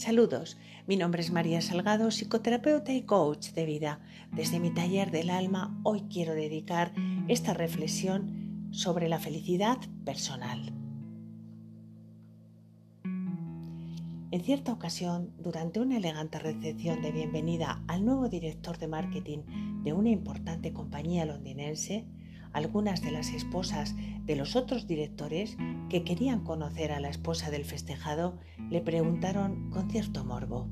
Saludos, mi nombre es María Salgado, psicoterapeuta y coach de vida. Desde mi taller del alma hoy quiero dedicar esta reflexión sobre la felicidad personal. En cierta ocasión, durante una elegante recepción de bienvenida al nuevo director de marketing de una importante compañía londinense, algunas de las esposas de los otros directores que querían conocer a la esposa del festejado le preguntaron con cierto morbo.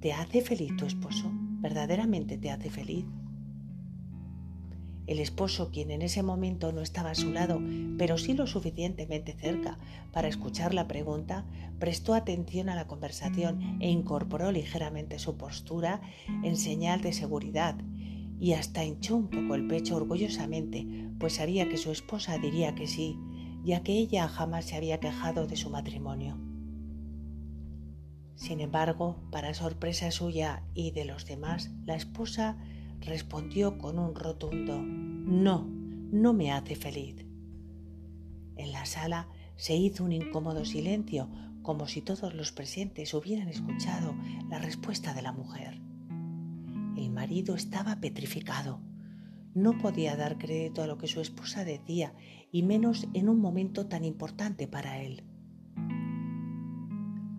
¿Te hace feliz tu esposo? ¿Verdaderamente te hace feliz? El esposo, quien en ese momento no estaba a su lado, pero sí lo suficientemente cerca para escuchar la pregunta, prestó atención a la conversación e incorporó ligeramente su postura en señal de seguridad y hasta hinchó un poco el pecho orgullosamente, pues sabía que su esposa diría que sí, ya que ella jamás se había quejado de su matrimonio. Sin embargo, para sorpresa suya y de los demás, la esposa respondió con un rotundo No, no me hace feliz. En la sala se hizo un incómodo silencio, como si todos los presentes hubieran escuchado la respuesta de la mujer. Marido estaba petrificado. No podía dar crédito a lo que su esposa decía, y menos en un momento tan importante para él.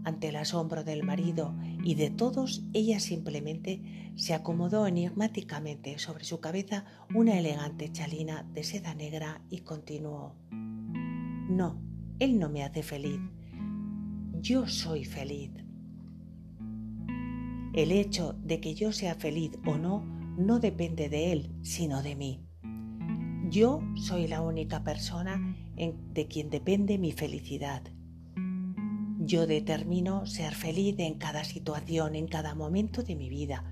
Ante el asombro del marido y de todos, ella simplemente se acomodó enigmáticamente sobre su cabeza una elegante chalina de seda negra y continuó. No, él no me hace feliz. Yo soy feliz. El hecho de que yo sea feliz o no no depende de él, sino de mí. Yo soy la única persona de quien depende mi felicidad. Yo determino ser feliz en cada situación, en cada momento de mi vida,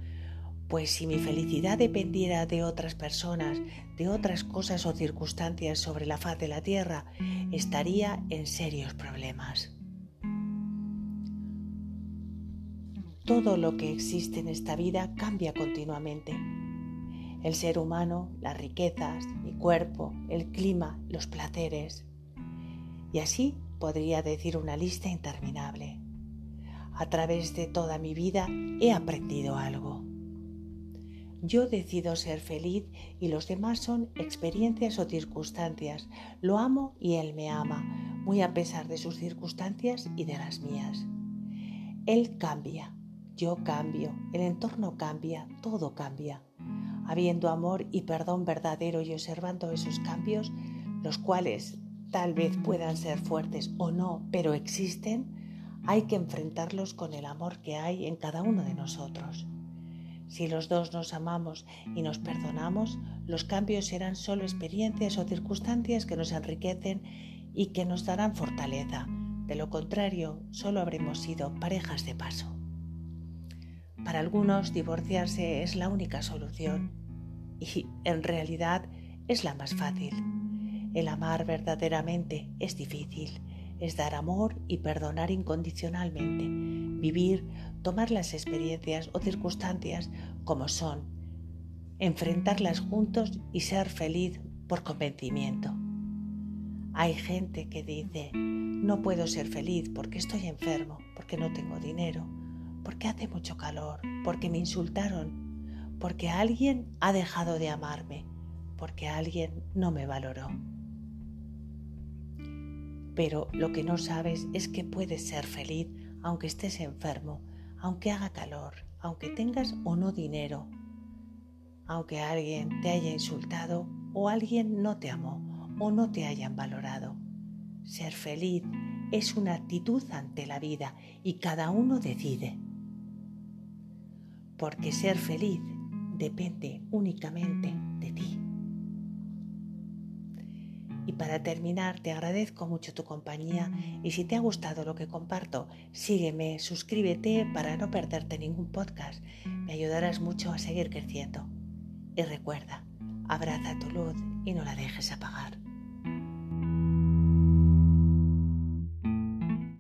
pues si mi felicidad dependiera de otras personas, de otras cosas o circunstancias sobre la faz de la tierra, estaría en serios problemas. Todo lo que existe en esta vida cambia continuamente. El ser humano, las riquezas, mi cuerpo, el clima, los placeres. Y así podría decir una lista interminable. A través de toda mi vida he aprendido algo. Yo decido ser feliz y los demás son experiencias o circunstancias. Lo amo y él me ama, muy a pesar de sus circunstancias y de las mías. Él cambia, yo cambio, el entorno cambia, todo cambia. Habiendo amor y perdón verdadero y observando esos cambios, los cuales tal vez puedan ser fuertes o no, pero existen, hay que enfrentarlos con el amor que hay en cada uno de nosotros. Si los dos nos amamos y nos perdonamos, los cambios serán solo experiencias o circunstancias que nos enriquecen y que nos darán fortaleza. De lo contrario, solo habremos sido parejas de paso. Para algunos divorciarse es la única solución y en realidad es la más fácil. El amar verdaderamente es difícil, es dar amor y perdonar incondicionalmente, vivir, tomar las experiencias o circunstancias como son, enfrentarlas juntos y ser feliz por convencimiento. Hay gente que dice, no puedo ser feliz porque estoy enfermo, porque no tengo dinero, porque hace mucho calor, porque me insultaron, porque alguien ha dejado de amarme, porque alguien no me valoró. Pero lo que no sabes es que puedes ser feliz aunque estés enfermo, aunque haga calor, aunque tengas o no dinero, aunque alguien te haya insultado o alguien no te amó o no te hayan valorado. Ser feliz es una actitud ante la vida y cada uno decide porque ser feliz depende únicamente de ti. Y para terminar, te agradezco mucho tu compañía y si te ha gustado lo que comparto, sígueme, suscríbete para no perderte ningún podcast. Me ayudarás mucho a seguir creciendo. Y recuerda, abraza tu luz y no la dejes apagar.